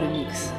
le mix.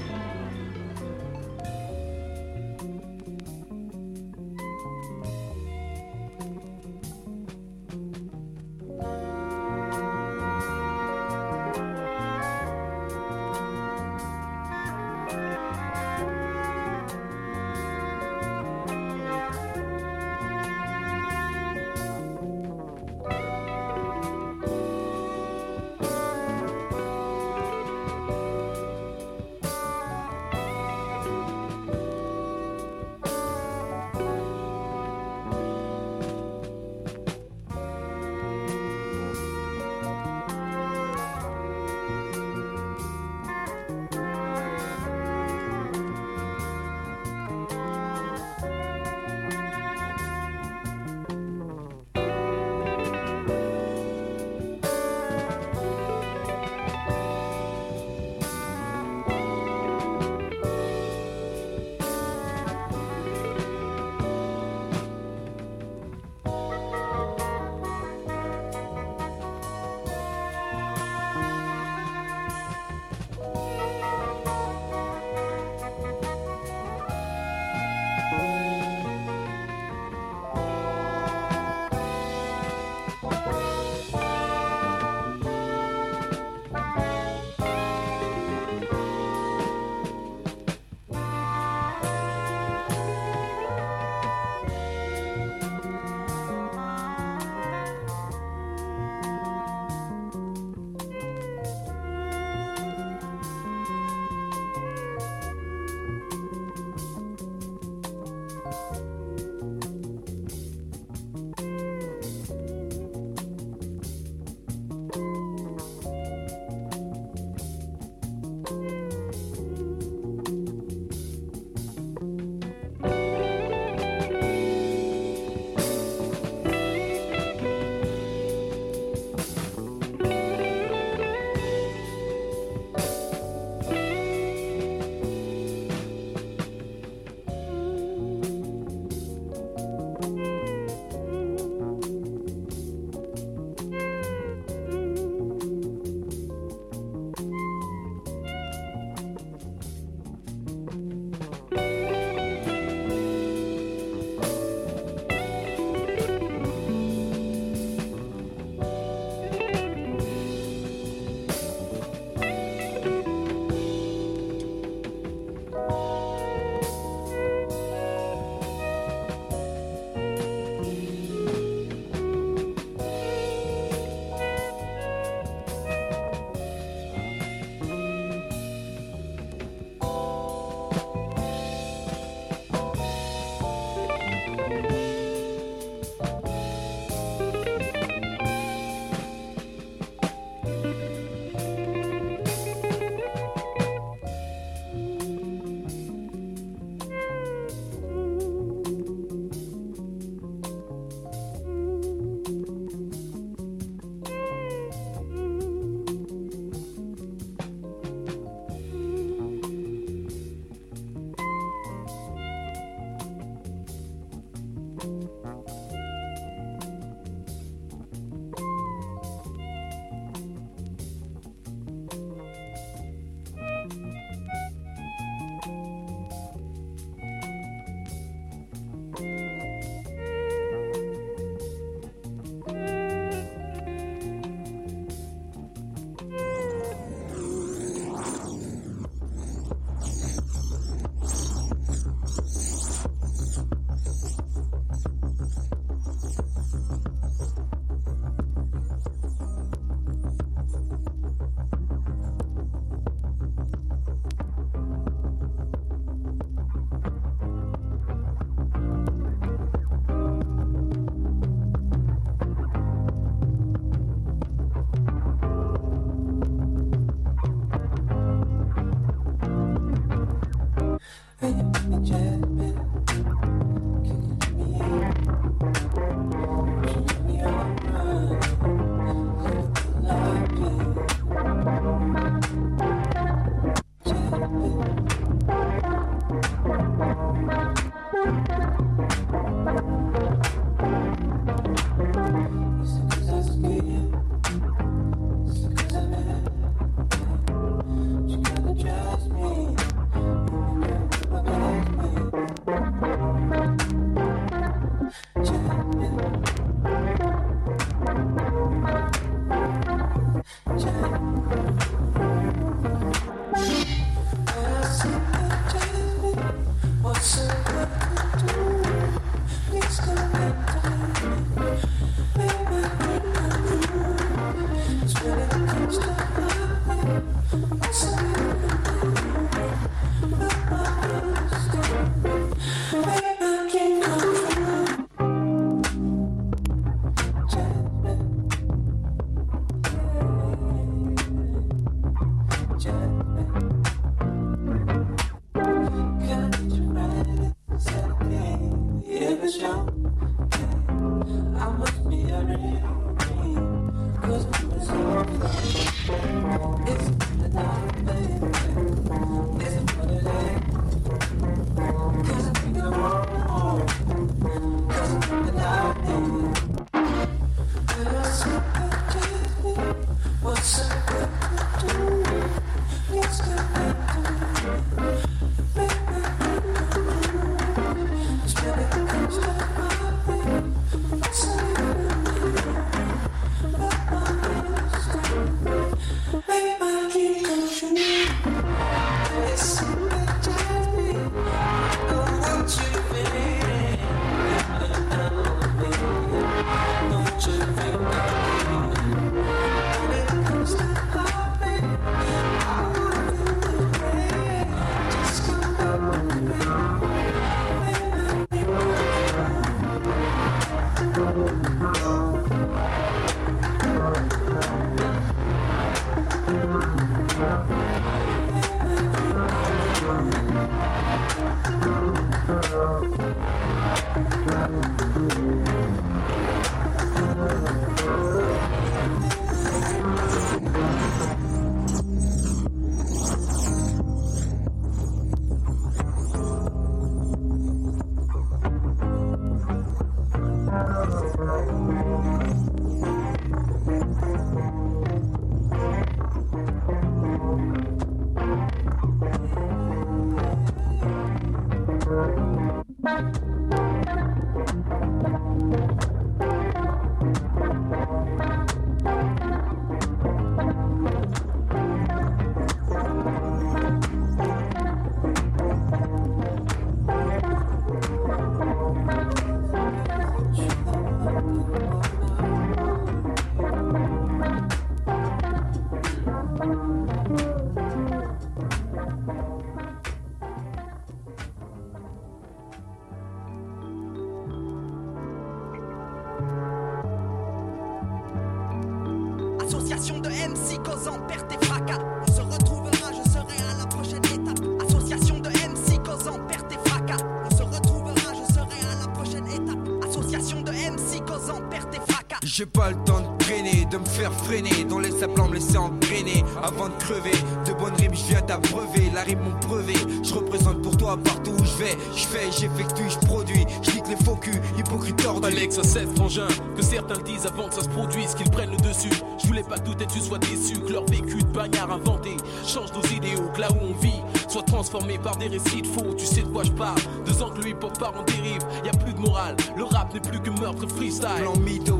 Freiner Dans les saplants me laisser engrainer Avant de crever, de bonnes rimes je viens t'abreuver La rime mon brevet, je représente pour toi partout où je vais Je fais, j'effectue, je produis, je les faux culs, hypocrite tordus Alex, c'est frangin, que certains disent avant que ça se produise Qu'ils prennent le dessus, je voulais pas tout être tu sois déçu Que leur vécu de bagnard inventé change nos idéaux Que là où on vit soit transformé par des récits de faux. Tu sais de quoi je parle. Deux ans que le hip hop part en dérive, y a plus de morale. Le rap n'est plus que meurtre freestyle. Plan mytho,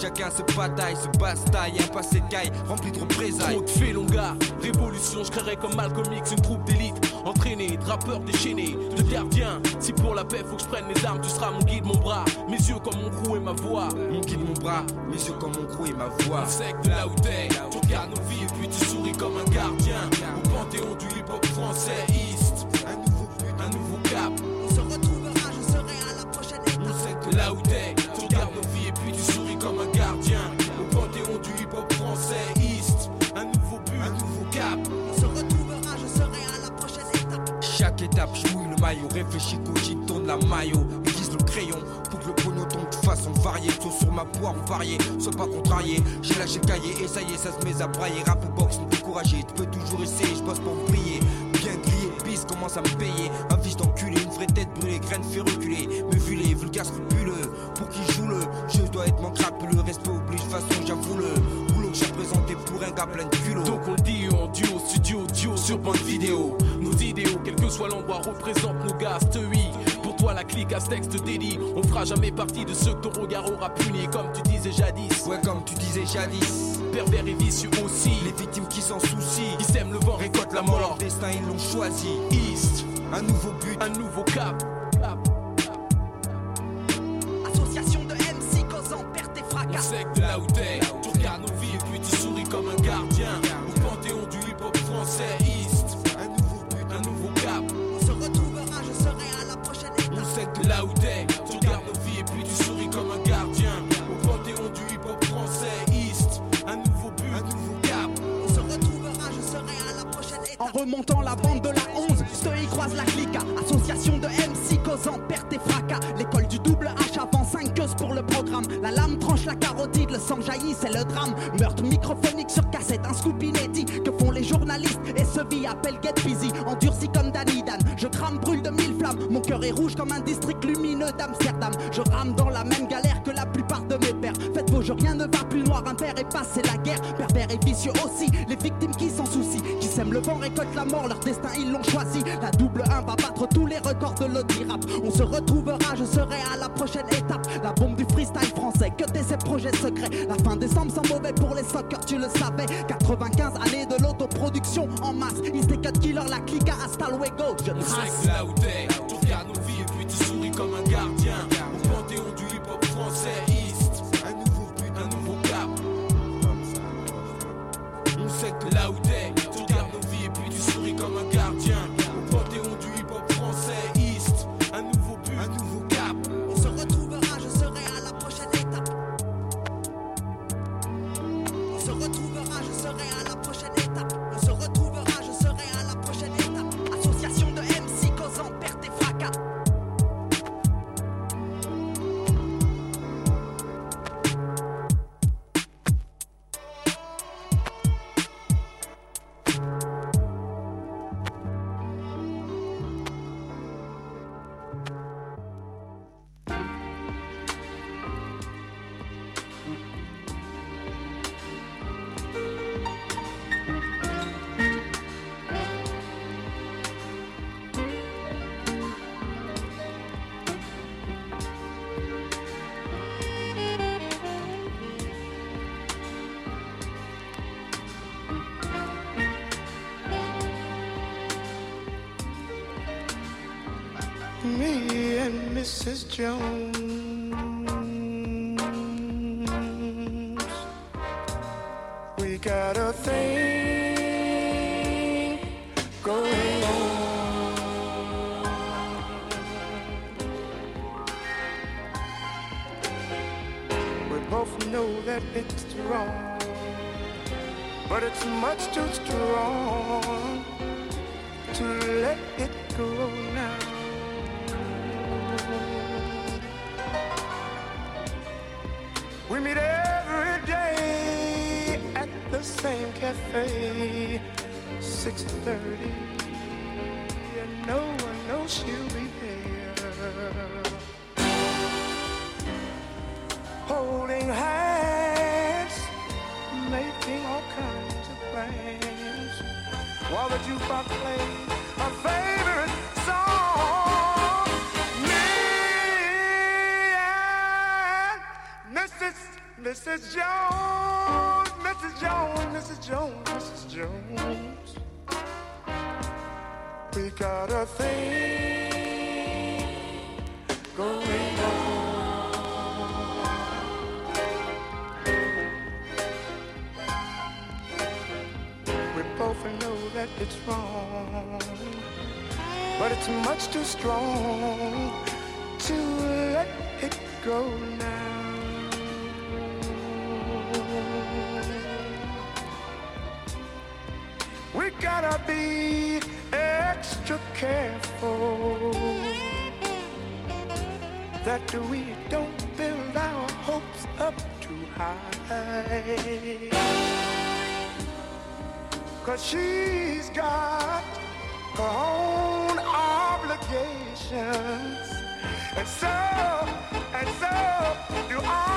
chacun se bataille, se bastaille. Un passé de caille rempli de représailles. Trop de gars. Révolution, je créerais comme Malcolm X une troupe d'élite. Entraîné, de rappeurs déchaînés, de gardiens. Si pour la paix faut que je prenne mes armes, tu seras mon guide, mon bras. Mes yeux comme mon crew et ma voix. Mon guide, mon bras, mes yeux comme mon crew et ma voix. Sec de là où t'es, tu regardes nos vies et puis tu souris comme un gardien. Maillot, réfléchis, cogite, tourne la maillot, aiguise le crayon pour que le chrono tombe de façon variée, soit sur ma poire variée, sois pas contrarié. J'ai lâché le cahier et ça y est, ça se met à brailler. Rap ou box, ne décourager, tu peux toujours essayer, je bosse pour briller. Bien grillé, pisse commence à me payer. Un fils d'enculé, une vraie tête brûlée, graine fait reculer. Me vulé, vulgaire scrupuleux, pour qui joue le jeu dois être mon crapuleux, respect oblige, façon j'avoue le boulot que j'ai présenté pour un gars plein de culot. Donc on dit en duo, studio, duo sur bande vidéo. Nos idéaux, quel que soit l'endroit, représentent nos gars, oui. Pour toi, la clique à ce texte dédie. On fera jamais partie de ceux que ton regard aura puni, comme tu disais jadis. Ouais, comme tu disais jadis, Pervers et vicieux aussi. les victimes qui s'en soucient, Qui sèment le vent, récolte la leur mort. destin ils l'ont choisi. East, Un nouveau but, un nouveau cap. Cap. Association de MC causant perte et On fracas. sait que de là où t'es, remontant la bande de la 11, Stoï croise la clique. Association de MC causant perte et fracas. L'école du double H avant 5 queues pour le programme. La lame tranche la carotide, le sang jaillit, c'est le drame. Meurtre microphonique sur cassette, un scoop inédit. Que font les journalistes Et ce vie appelle Get Busy. Endurci comme Danny Dan. Je crame, brûle de mille flammes. Mon cœur est rouge comme un district lumineux d'Amsterdam. Je rame dans la même galère que la plupart de mes pères. Faites vos jeux, rien ne noir. Un père est passé la guerre. Pervers et vicieux aussi. Les victimes qui s'en soucient, qui sèment le vent, récoltent la mort. Leur destin, ils l'ont choisi. La double 1 va battre tous les records de l'audi rap. On se retrouvera, je serai à la prochaine étape. La bombe du freestyle français, que t'es ces projets secrets. La fin décembre sans mauvais pour les soccer, tu le savais. 95 années de l'autoproduction en masse. Des cut killer, la clique à hasta luego. Je trace. et tu souris comme un gardien. Jones. 6:30, that we don't build our hopes up too high. Cause she's got her own obligations. And so, and so do I.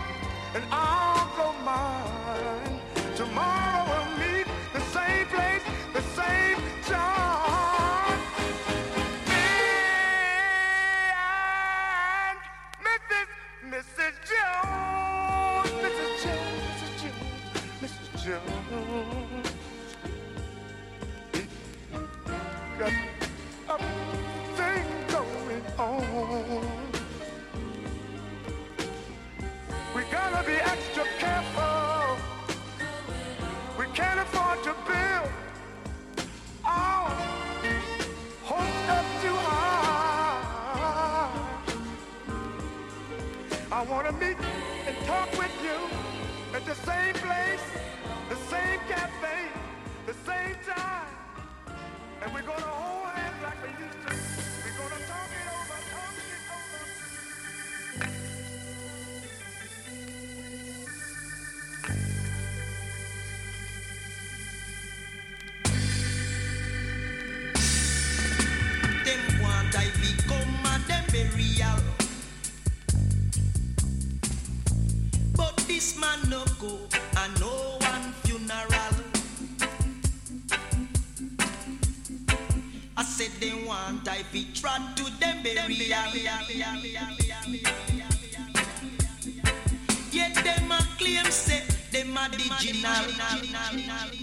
extra careful. We can't afford to build our hopes up too high. I wanna meet and talk with you at the same place, the same cafe, the same time. And we're gonna hold hands like we used to. Man no go and no one funeral. I said they want I be trod to them burial. Yet them a claim say them a the original.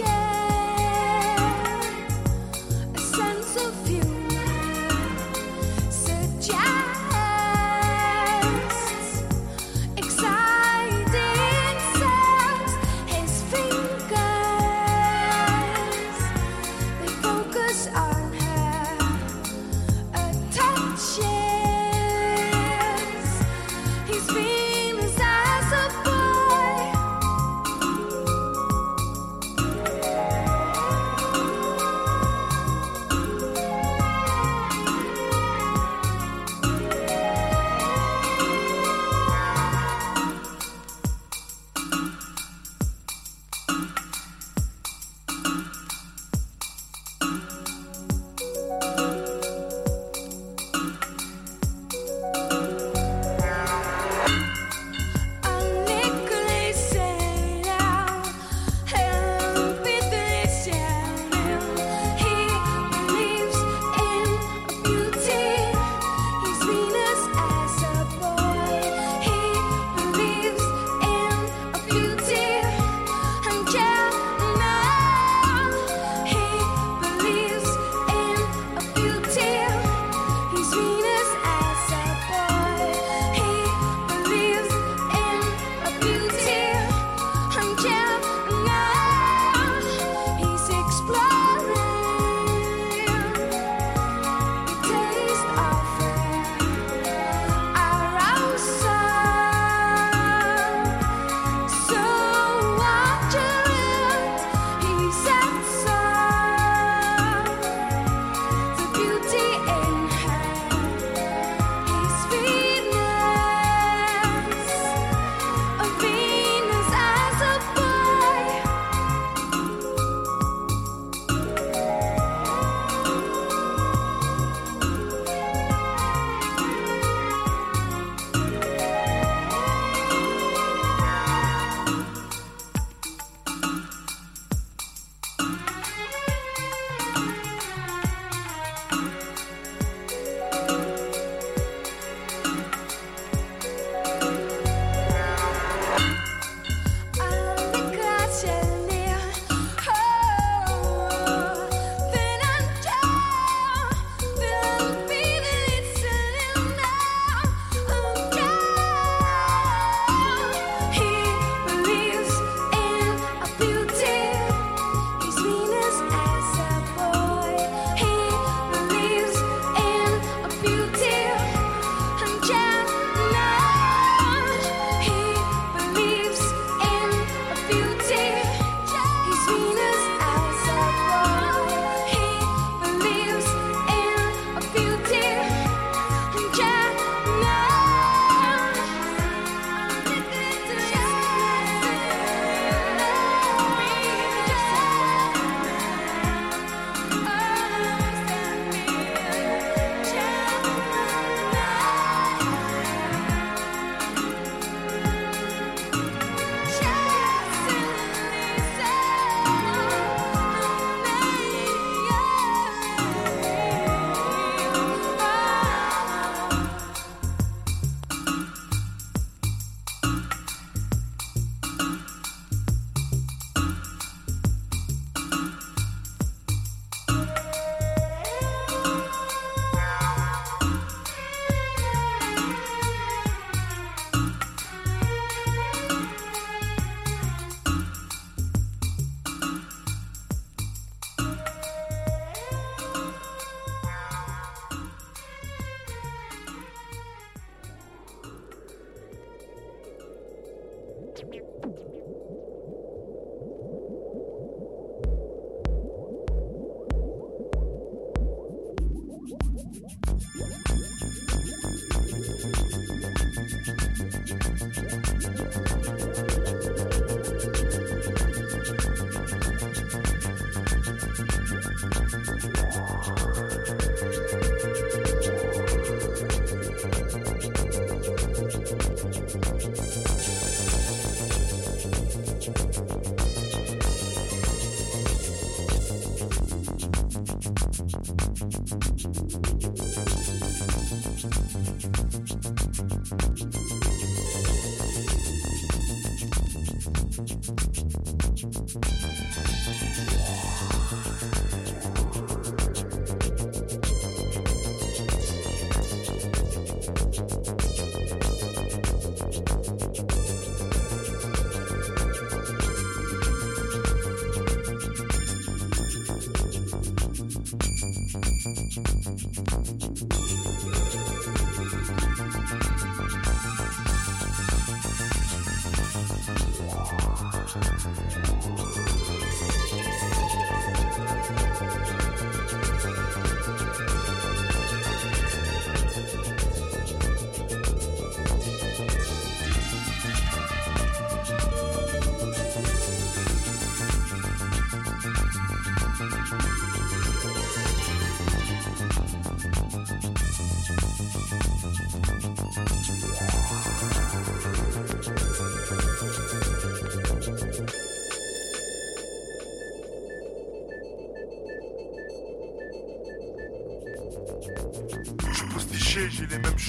share.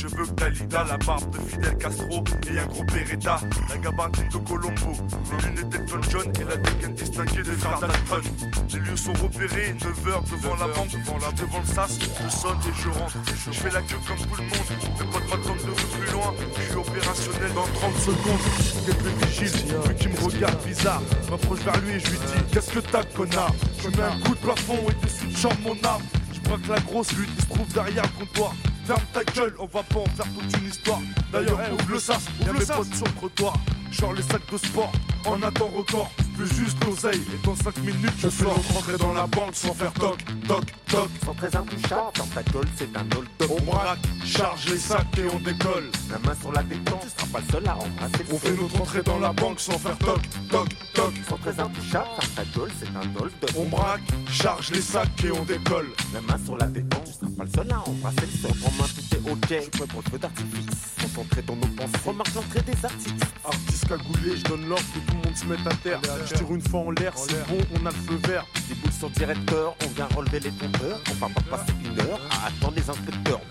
Cheveux Dalida, la barbe de Fidel Castro et un gros Beretta, la gabardine de Colombo, les lunettes d'Elton John et la dégaine distinguée des frères Dalton. Les lieux sont repérés, 9h devant la banque, devant, la, devant le sas, je sonne et je rentre. Je fais la queue comme tout le monde, potes m'attendent de rue plus loin, je suis opérationnel dans 30 secondes. Quelques vigiles, vu qui me regarde bizarre, m'approche vers lui et je lui dis Qu'est-ce que t'as, connard? Je mets un coup de plafond et de chambre mon arme. Je braque la grosse lutte se trouve derrière le comptoir. Ferme ta gueule, on va pas en faire toute une histoire. D'ailleurs, ouvre le sas, y'a mes potes sur le trottoir. Genre les sacs de sport, en attend record. Juste l'oseille, et dans 5 minutes, je sors. rentrer dans la banque sans faire toc, toc, toc. Sans très intouchable, dans ta gueule, c'est un hold-up. On braque, charge les sacs et on décolle. La main sur la détente, tu seras pas le seul à embrasser le On fait notre entrée dans la banque sans faire toc, toc, toc. Sans très intouchable, dans ta gueule, c'est un hold-up. On braque, charge les sacs et on décolle. La main sur la détente, tu seras pas le seul à embrasser le suis prêt pour le feu d'artifice. Concentré dans nos pensées, remarque l'entrée des artistes. Artiste cagoulé, je donne l'ordre que tout le monde se mette à terre. Je tire une fois en l'air, c'est bon, on a le feu vert. Des boules sur directeur, on vient relever les compteurs. On va pas passer une heure à attendre les inspecteurs.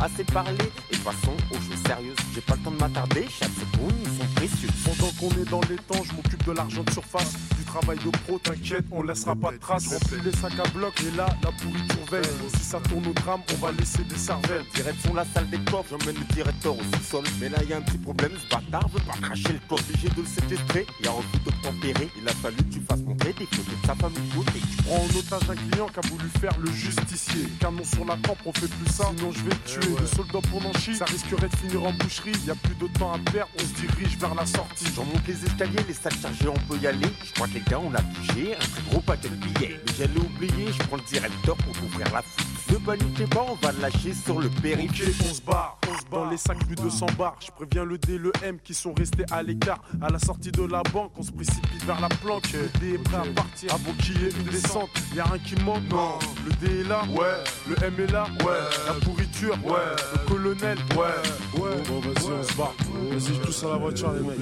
Assez parlé et passons aux choses sérieuses. J'ai pas le temps de m'attarder, chaque seconde, ils sont précieux. Pendant qu'on est dans les temps, je m'occupe de l'argent de surface. Travail de pro, t'inquiète, on laissera pas de traces. Remplis les sacs à bloc et là, la pourriture veille. Si ça tourne au drame, on va laisser des cervelles. Direction la salle des coffres, j'emmène le directeur au sous-sol. Mais là, y a un petit problème, ce bâtard veut pas cracher le coffre. Obligé de le séquestrer, il a refus de tempérer. Il a fallu que tu fasses montrer des photos de sa famille côté. Prends en otage un client qui a voulu faire le justicier. Canon sur la tempe, on fait plus ça, sinon je vais le tuer. Le soldat pour Nanchi, ça risquerait de finir en boucherie. Y a plus de temps à perdre, on se dirige vers la sortie. J'en monte les escaliers, les sacs chargés, on peut y aller. Je crois que on a touché un très gros paquet de billets. Mais j'allais oublier, je prends le directeur pour ouvrir la foule. Ne paniquez pas, on va lâcher sur le périph'. Ok, on se barre. Dans les sacs, plus de 100 bars. Je préviens le D, le M qui sont restés à l'écart. À la sortie de la banque, on se précipite vers la planque. Le D est prêt à partir. Avant qu'il y ait une descente, y'a rien qui manque. Non. Le D est là. Ouais. Le M est là. Ouais. La pourriture. Ouais. Le colonel. Ouais. Ouais. Bon, vas-y, on se barre. Vas-y, je tousse à la voiture, les mecs.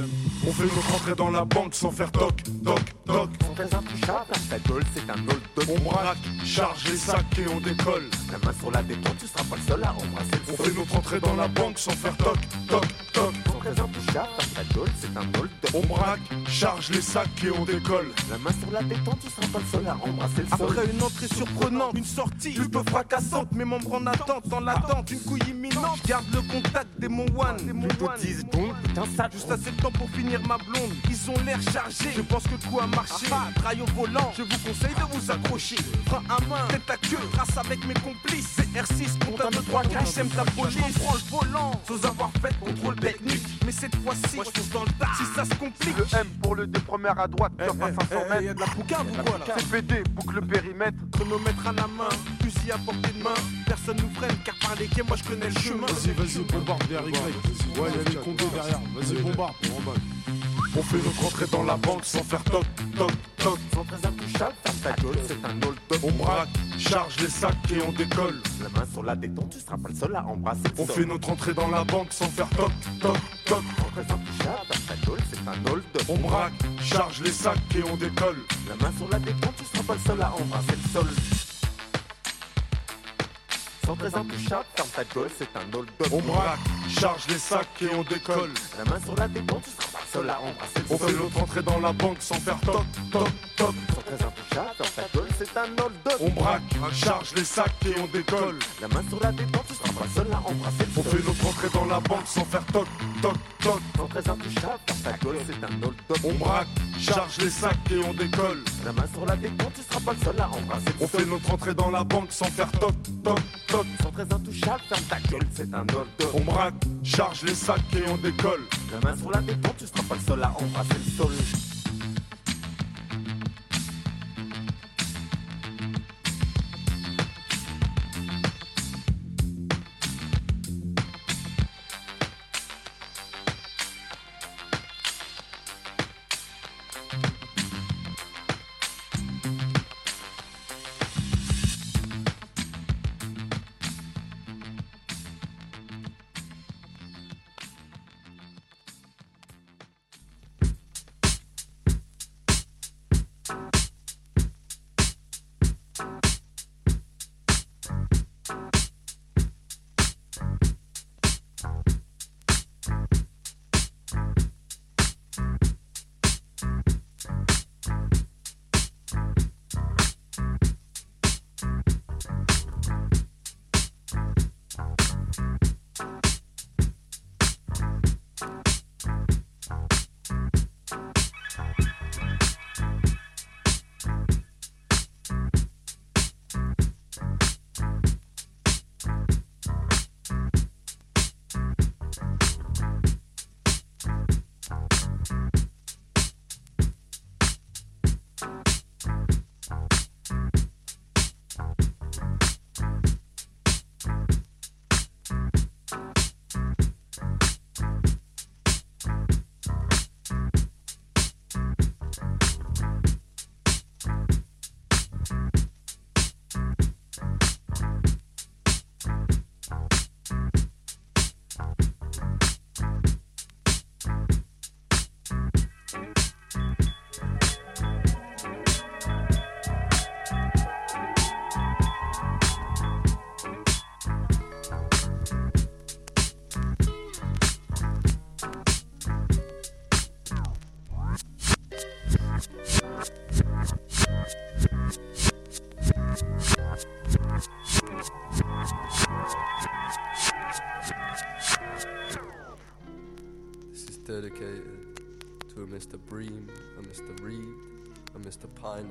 On fait notre entrée dans la banque sans faire toc, toc, toc. Sans très intouchable, ta gueule, c'est un hold-up. On braque, charge les sacs et on décolle. La main sur la détente, tu seras pas le seul à embrasser le On fait notre entrée dans la banque sans faire toc, toc, toc. Sans intouchable, ta gueule, c'est un hold-up. On braque, charge les sacs et on décolle. La main sur la détente, tu seras pas le seul à embrasser le sol. Après une entrée surprenante, une sortie plutôt fracassante, mes membres en attente, dans l'attente d'une couille imminente. Garde le contact des mon one, des mon one. 10 secondes, putain, ça Juste assez de temps pour finir ma blonde. Ils ont l'air chargés. Je pense que le coup a marché. Ah, trail au volant. Je vous conseille de vous accrocher. Frein à main, tête à queue. Trace avec mes complices. C'est R6, compte de 3 4 J'aime ta police. Je prends le volant. Sans avoir fait contrôle technique. Mais cette fois-ci, moi je dans le tas. Si ça se complique. Le M pour le D première à droite, top à 500 mètres. Y'a de la poucave ou quoi là CPD, boucle le périmètre. Chronomètre à la main, fusil à portée de main. Personne nous freine car par les quais, moi je connais le chemin. Vas-y, vas-y, bombarde derrière. Ouais, y'a les condés derrière. Vas-y, bombarde. On fait notre entrée dans la banque sans faire toc, toc, toc. Sans très intouchable, ferme ta gueule, c'est un hold-up. On braque, charge les sacs et on décolle. La main sur la détente, tu seras pas le seul à embrasser le On fait notre entrée dans la banque sans faire toc, toc, toc. Sans très intouchable, ferme ta gueule, c'est un hold-up. On braque, charge les sacs et on décolle. La main sur la détente, tu seras pas le seul à embrasser le sol. Sans très intouchable, ferme ta gueule, c'est un hold-up. On braque, charge les sacs et on décolle. La main sur la détente, tu seras pas seul à embrasser le On fait notre entrée dans la banque sans faire toc, toc, toc. Sans très intouchable, ferme ta gueule, c'est un hold-up. On braque, charge les sacs et on décolle. La main sur la détente, tu seras pas le seul à embrasser le On fait notre entrée dans la banque sans faire toc, toc, toc. Sans très intouchable, dans ta gueule, c'est un hold-up. On braque, charge les sacs et on décolle. La main sur la détente, tu seras pas le seul à embrasser le On fait notre entrée dans la banque sans faire toc, toc, toc. Sans très intouchable, ferme ta gueule, c'est un hold-up. On braque, charge les sacs et on décolle. La main sur la détente, tu seras pas le seul à embrasser le sol. Mr. Bream, a Mr. Reed, a Mr. Piney,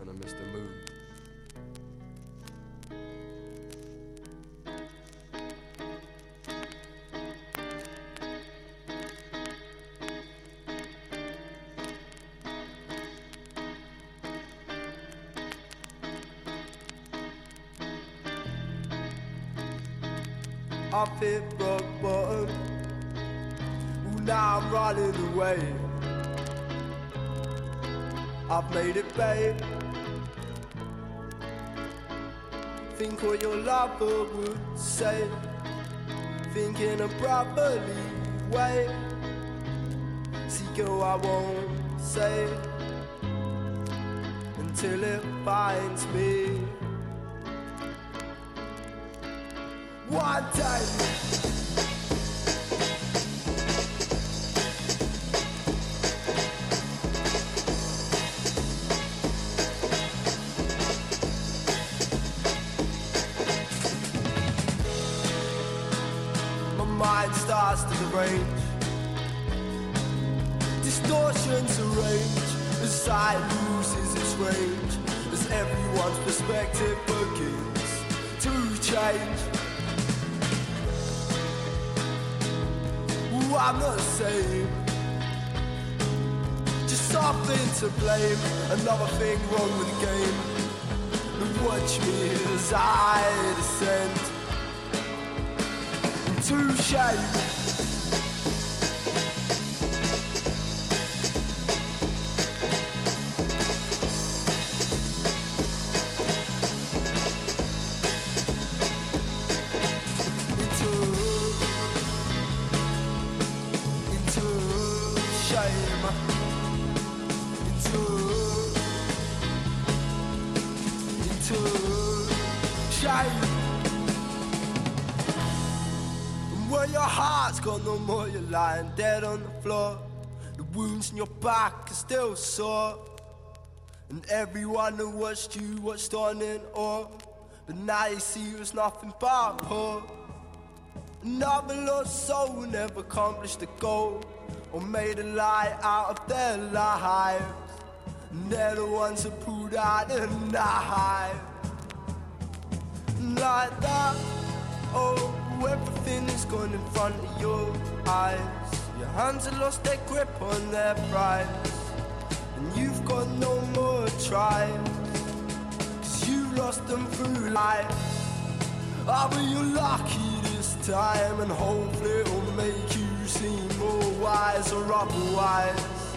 and a Mr. Moon. I've hit rock bottom. Ooh, now I'm running away. I've made it, babe. Think what your lover would say. Thinking a properly way. See, girl, I won't say until it finds me. One day. Change. Ooh, I'm not the same. Just something to blame. Another thing wrong with the game. And watch me as I descend into shame. Floor. The wounds in your back are still sore. And everyone who watched you watched on in awe. But now you see it was nothing but poor. Another lost soul who never accomplished the goal or made a lie out of their lives. And they're the ones who pulled out the knife. Like that, oh, everything is gone in front of your eyes. Your hands have lost their grip on their prize. And you've got no more tries. Cause you lost them through life. Ah, but you're lucky this time, and hopefully it'll make you seem more wise or otherwise.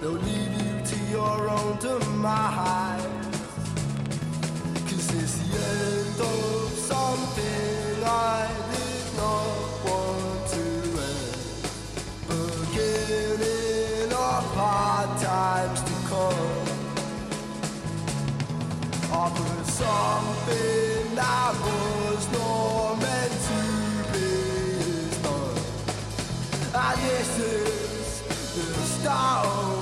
They'll leave you to your own demise. Cause it's the end of something I did not hard times to come. Offer something that was not meant to be done. And this is the start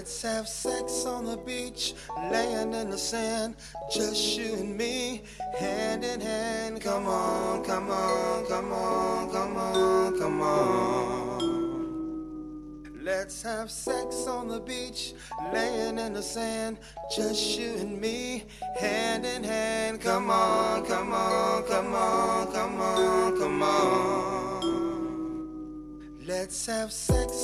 Let's have sex on the beach, laying in the sand, just you and me, hand in hand. Come on, come on, come on, come on, come on. Let's have sex on the beach, laying in the sand, just you and me, hand in hand. Come on, come on, come on, come on, come on. Let's have sex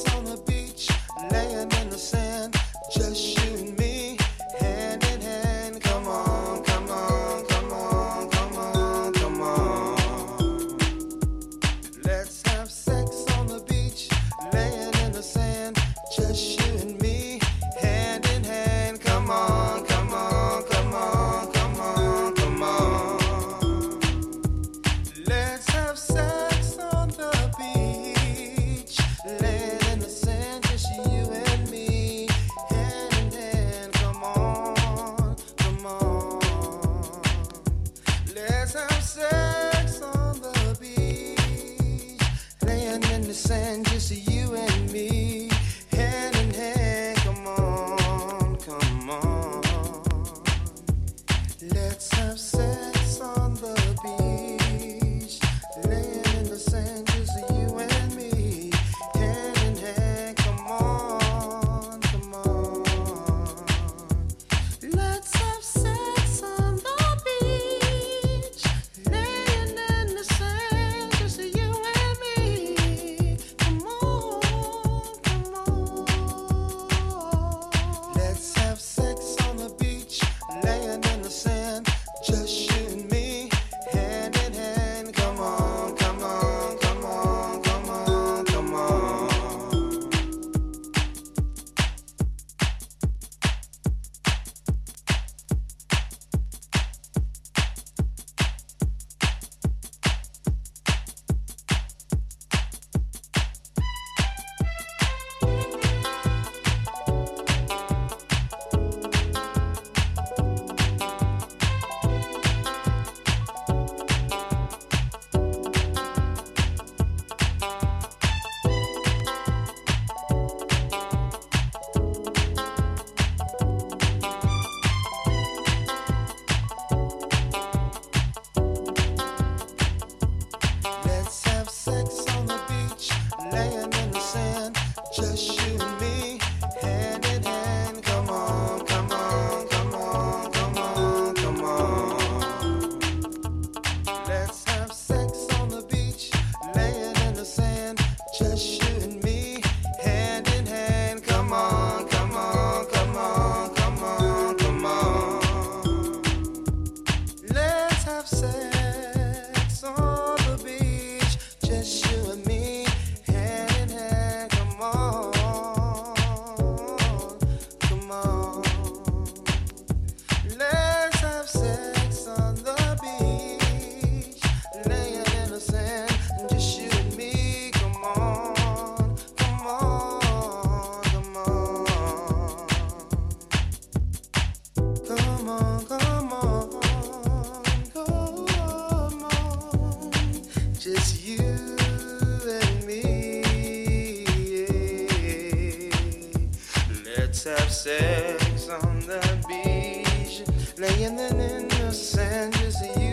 sex on the beach, laying in the sand, just you.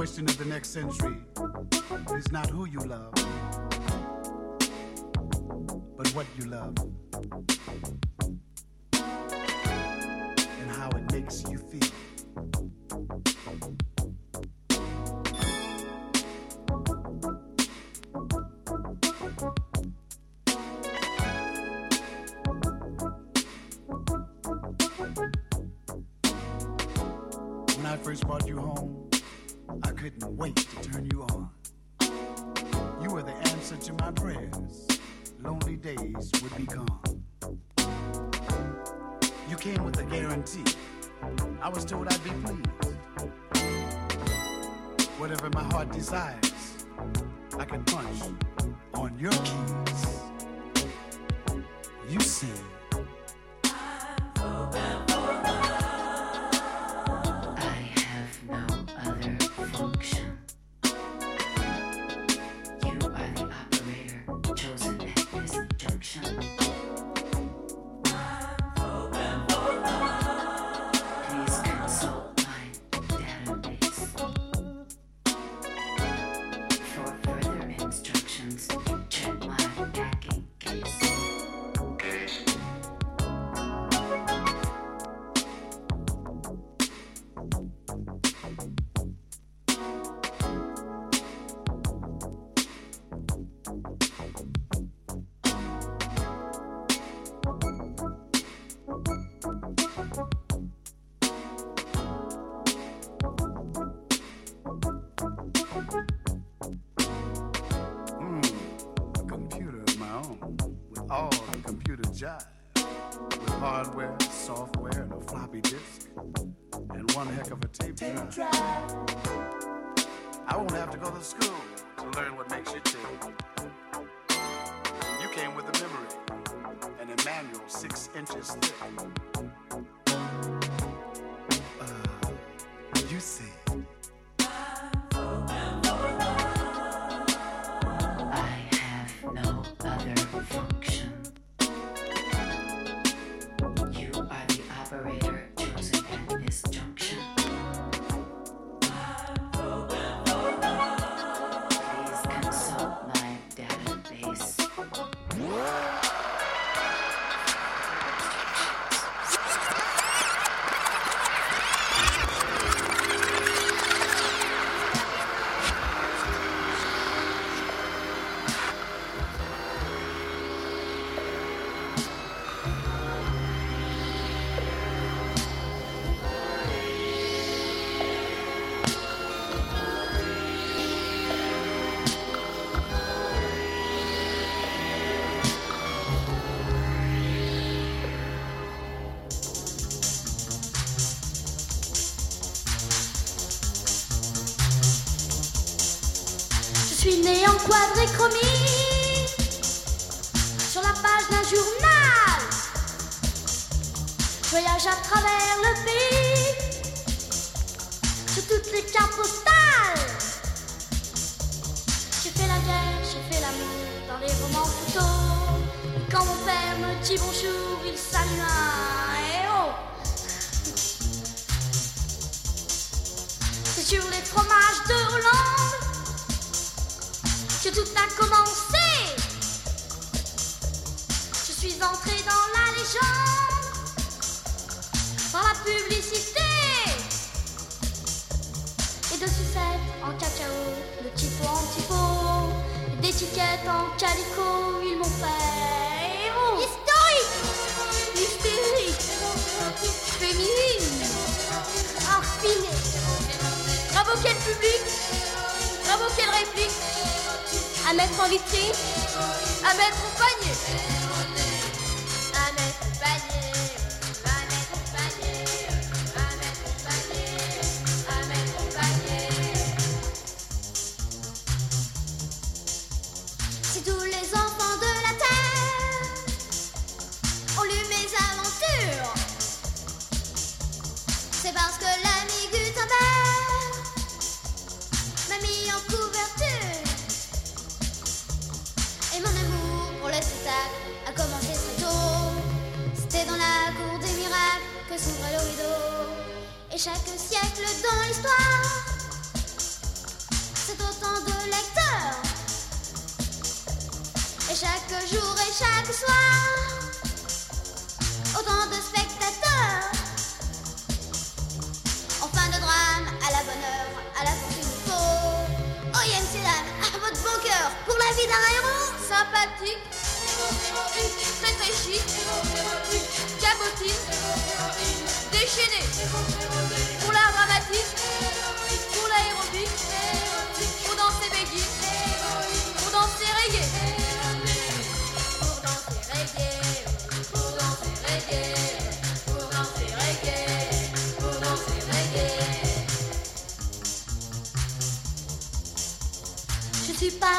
question of the next century is not who you love, but what you love and how it makes you feel. Messiah. inches thick.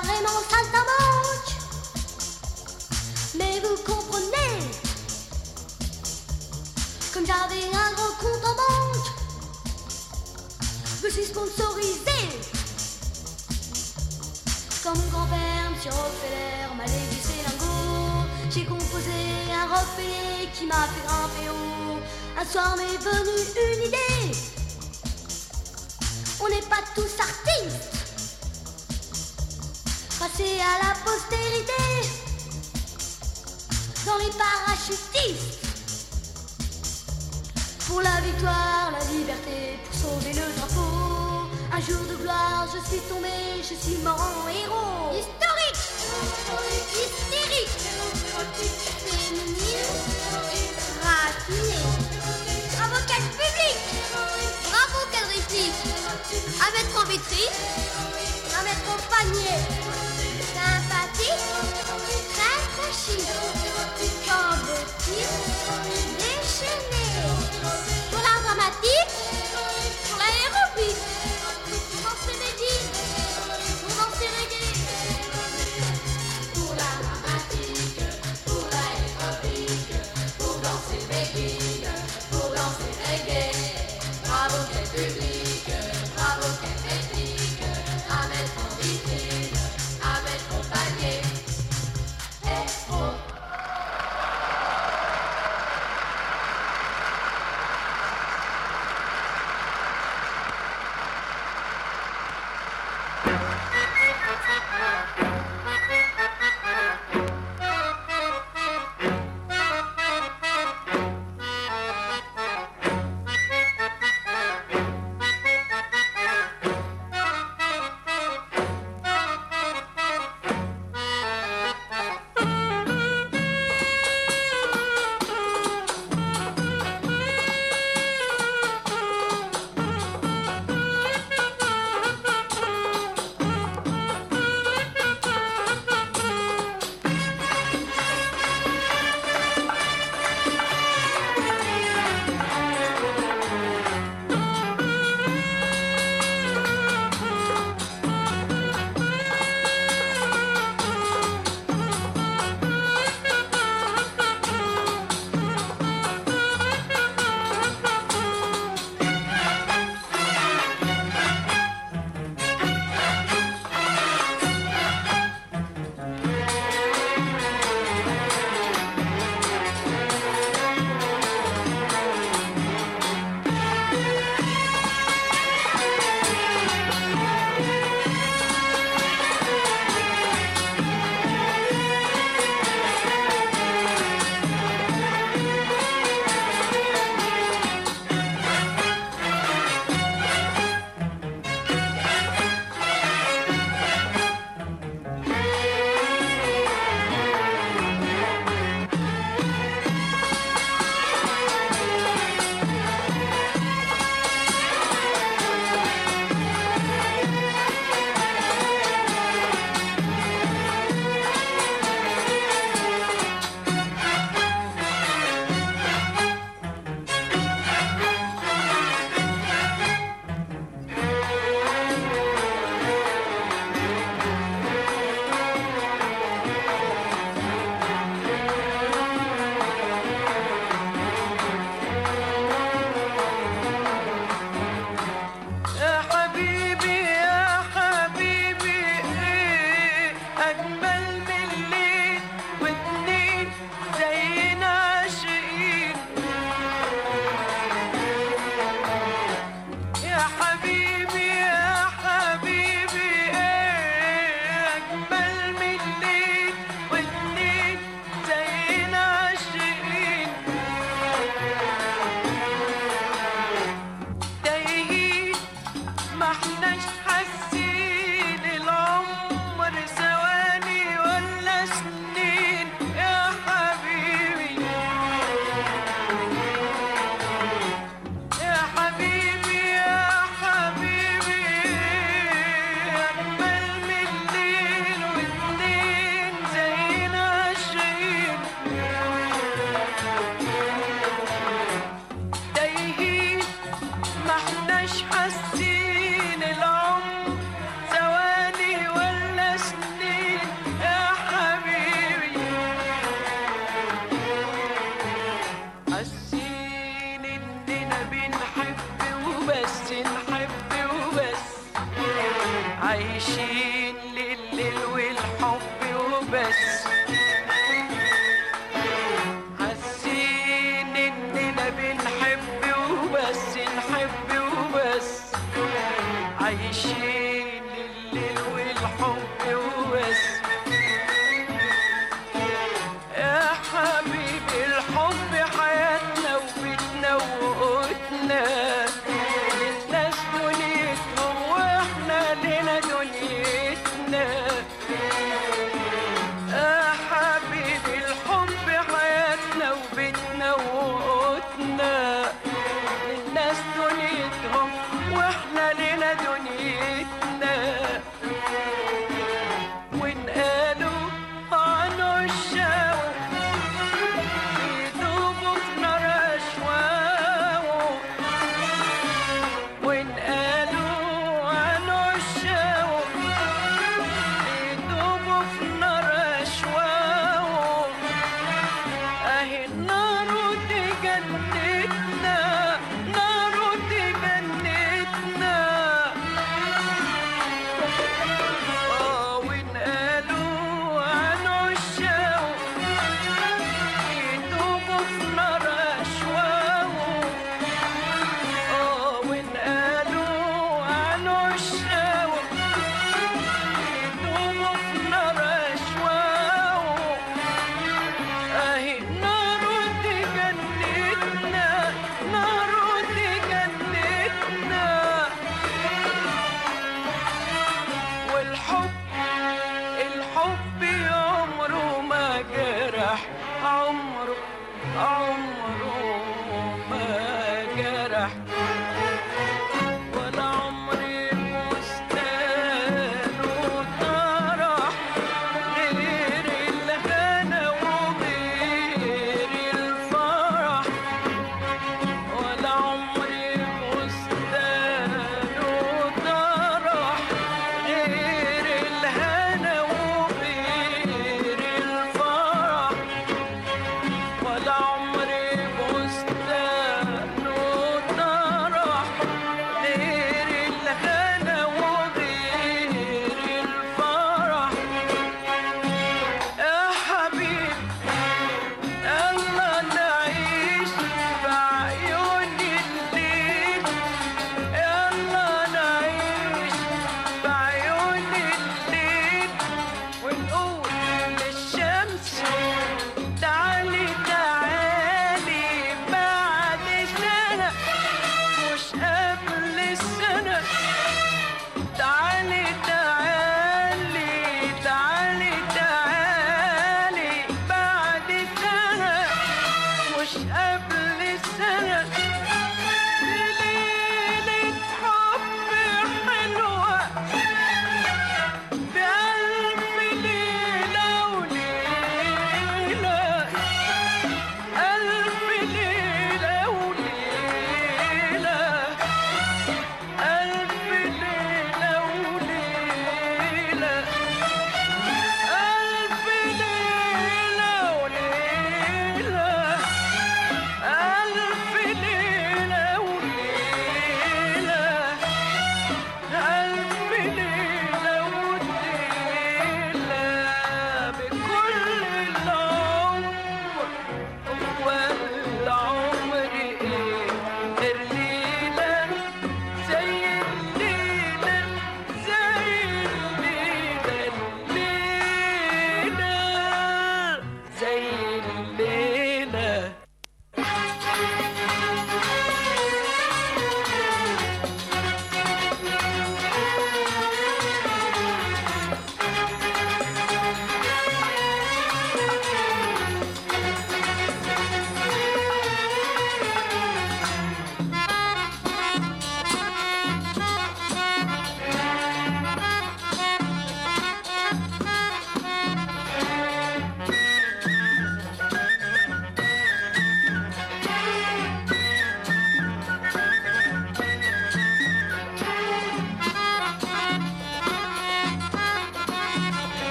Pas vraiment saltimbanque, mais vous comprenez. Comme j'avais un gros compte en banque, je suis sponsorisé. Quand mon grand-père, monsieur Rockefeller, m'a légué ses lingots, j'ai composé un Rockefeller qui m'a fait grimper haut. Un soir m'est venue une idée. On n'est pas tous artistes. À la postérité dans les parachutistes. Pour la victoire, la liberté, pour sauver le drapeau. Un jour de gloire, je suis tombé, je suis mort en héros. Historique, hystérique, féminine, raffiné. Bravo cache public, bravo quadriplique. À mettre en vitrine, à mettre au panier. Sympathique, très très chic. Cambotine, déchaîné. Pour l'art dramatique,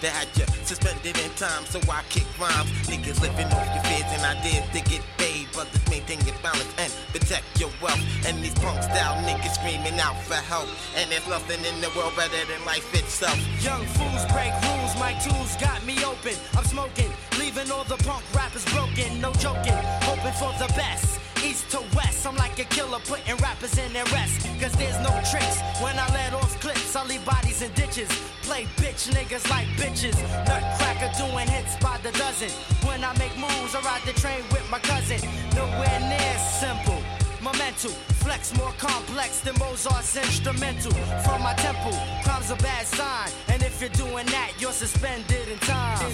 They had you suspended in time, so I kick rhymes. Niggas living off your fears and ideas to get paid. Brothers maintain your balance and protect your wealth. And these punk style niggas screaming out for help. And there's nothing in the world better than life itself. Young fools break rules, my tools got me open. I'm smoking, leaving all the punk rappers broken. No joking, hoping for the best. East to west, I'm like a killer putting rappers in their rest. Cause there's no tricks. When I let off clips, Leave bodies in ditches. Play bitch niggas like bitches. Nutcracker doing hits by the dozen. When I make moves, I ride the train with my cousin. Nowhere near simple. Momental, flex more complex than Mozart's instrumental. From my temple, crime's a bad sign. And if you're doing that, you're suspended in time. So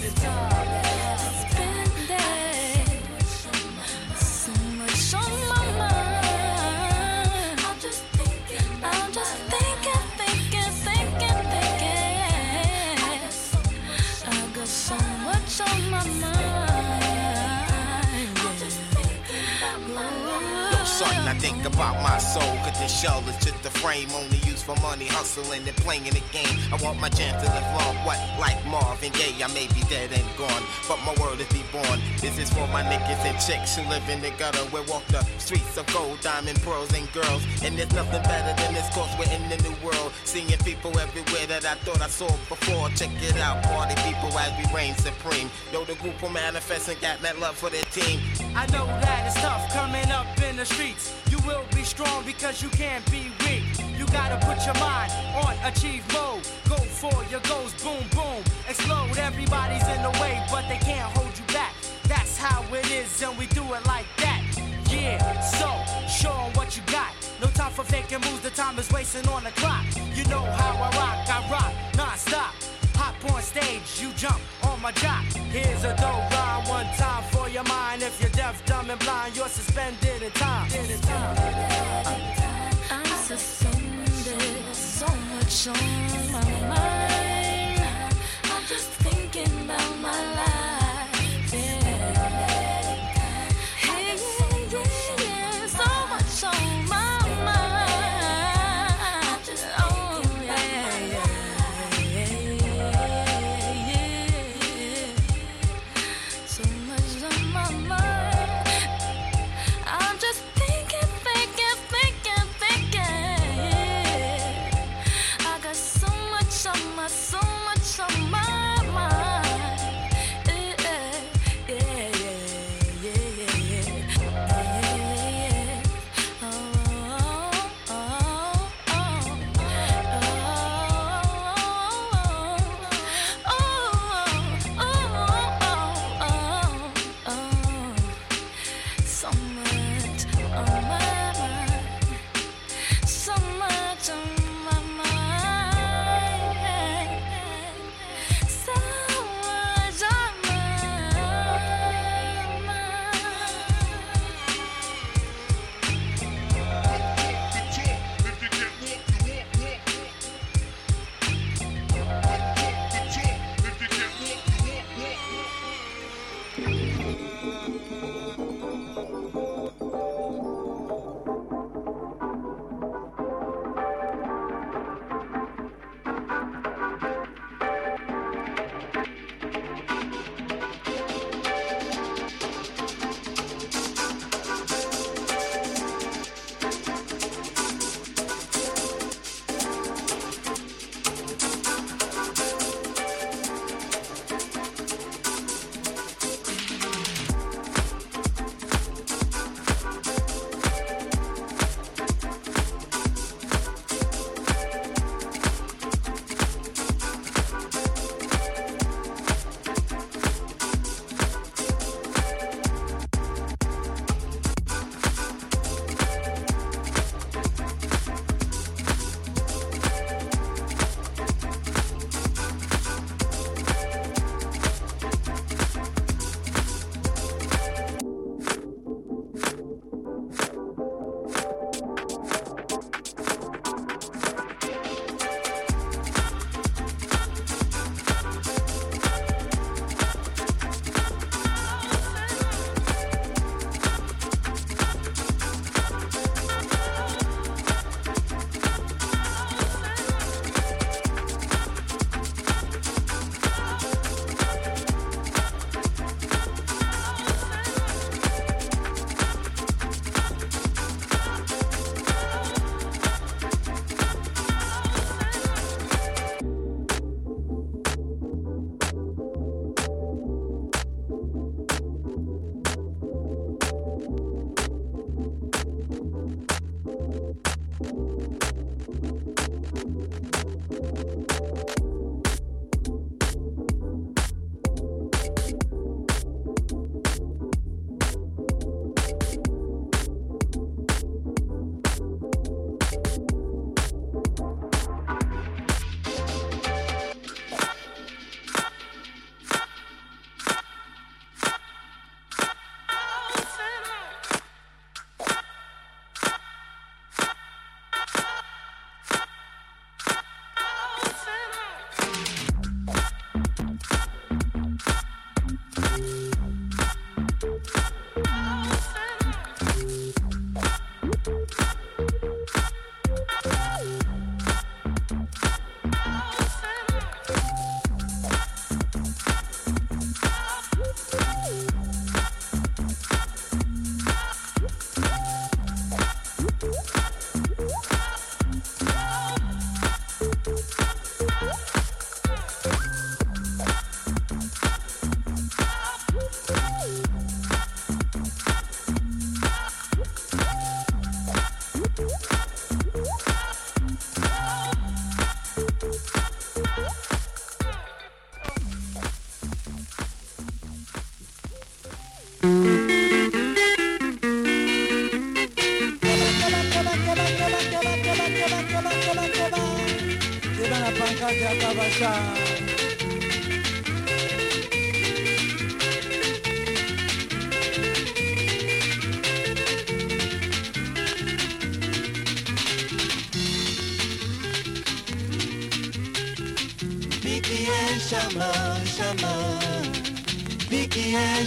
think about my soul. Cause this shell is just the frame only used for money, hustling and playing the game. I want my chance to live long. What? Like Marvin Gaye, I may be dead and gone. But my world is reborn. This is for my niggas and chicks who live in the gutter. We walk the streets of gold, diamond, pearls, and girls. And there's nothing better than this cause we're in the new world. Seeing people everywhere that I thought I saw before. Check it out, party people as we reign supreme. Yo, the group will manifest and got that love for their team. I know that it's tough coming up in the streets. You will be strong because you can't be weak. Gotta put your mind on achieve mode. Go for your goals, boom, boom, explode. Everybody's in the way, but they can't hold you back. That's how it is, and we do it like that. Yeah, so show show 'em what you got. No time for faking moves, the time is wasting on the clock. You know how I rock, I rock non-stop. Hop on stage, you jump on my jock. Here's a dope rhyme, one time for your mind. If you're deaf, dumb, and blind, you're suspended in time. I'm show my mind.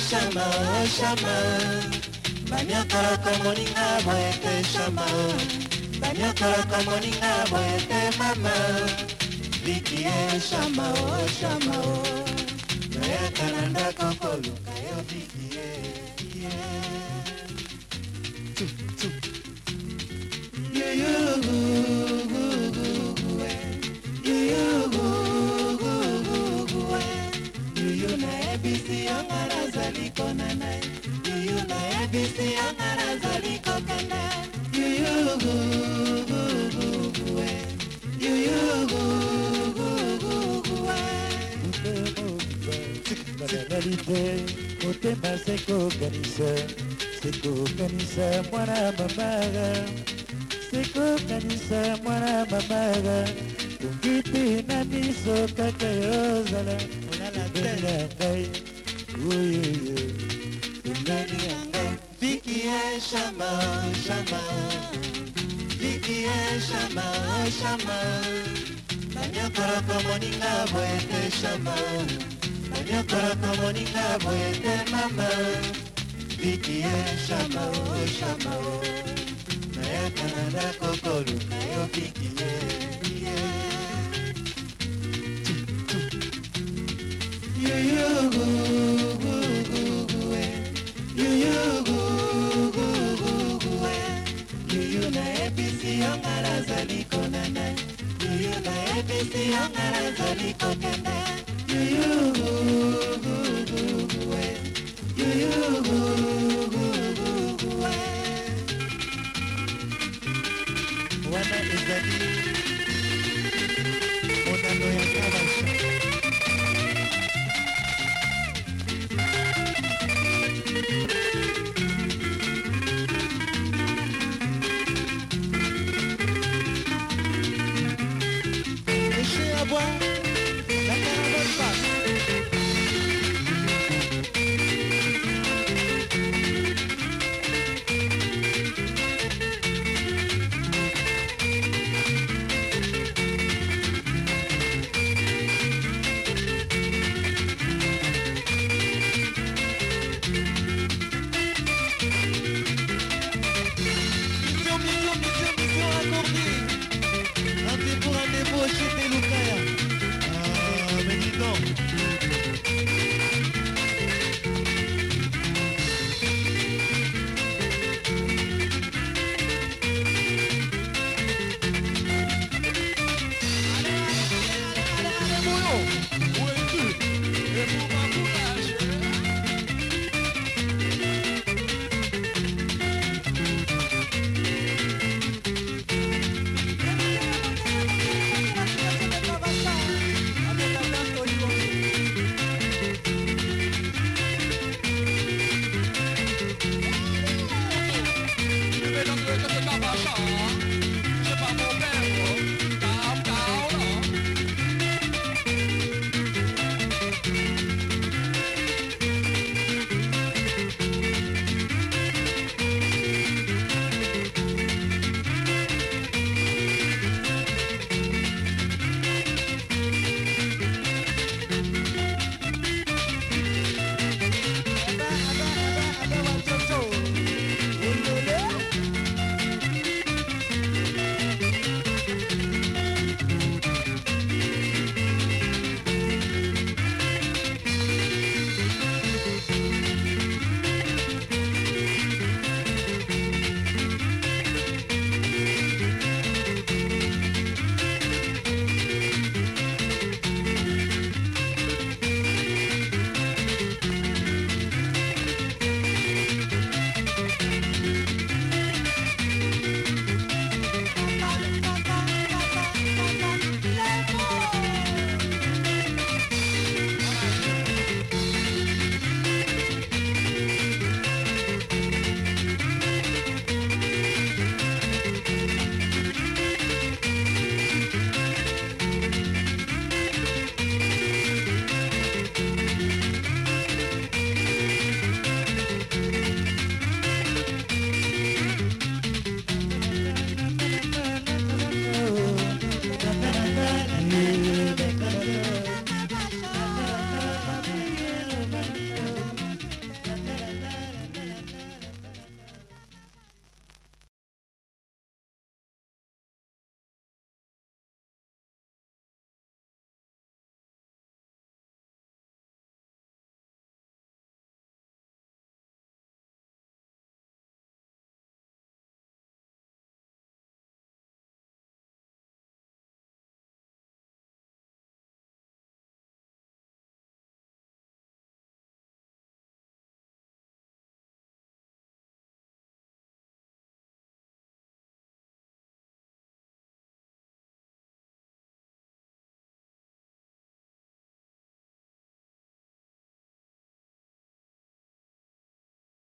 shama o oh, shama banyokolaka moninga boye te shama banyokolaka moninga boye te mama. Liki e shama o oh, shama o oh. nayaka na ndako koluka yo biki e yeah. kanga nazali kokanga yuyugugugugue yuyugugugugue nazali te motema sekokanisa sekokanisa mwana mamaga sekokanisa mwana mamaga tongi te na miso kaka yozala olala te na ngai oyoyo est Chama, Chama Di qui est Chama, Chama Nanyakara komoninga bwete Chama Nanyakara komoninga bwete mama Di qui est Chama, Chama Nayakana na kokolu pikiye Yeah, yeah. konene. Yuyu nayebisi yanga nazali kokende yuyu.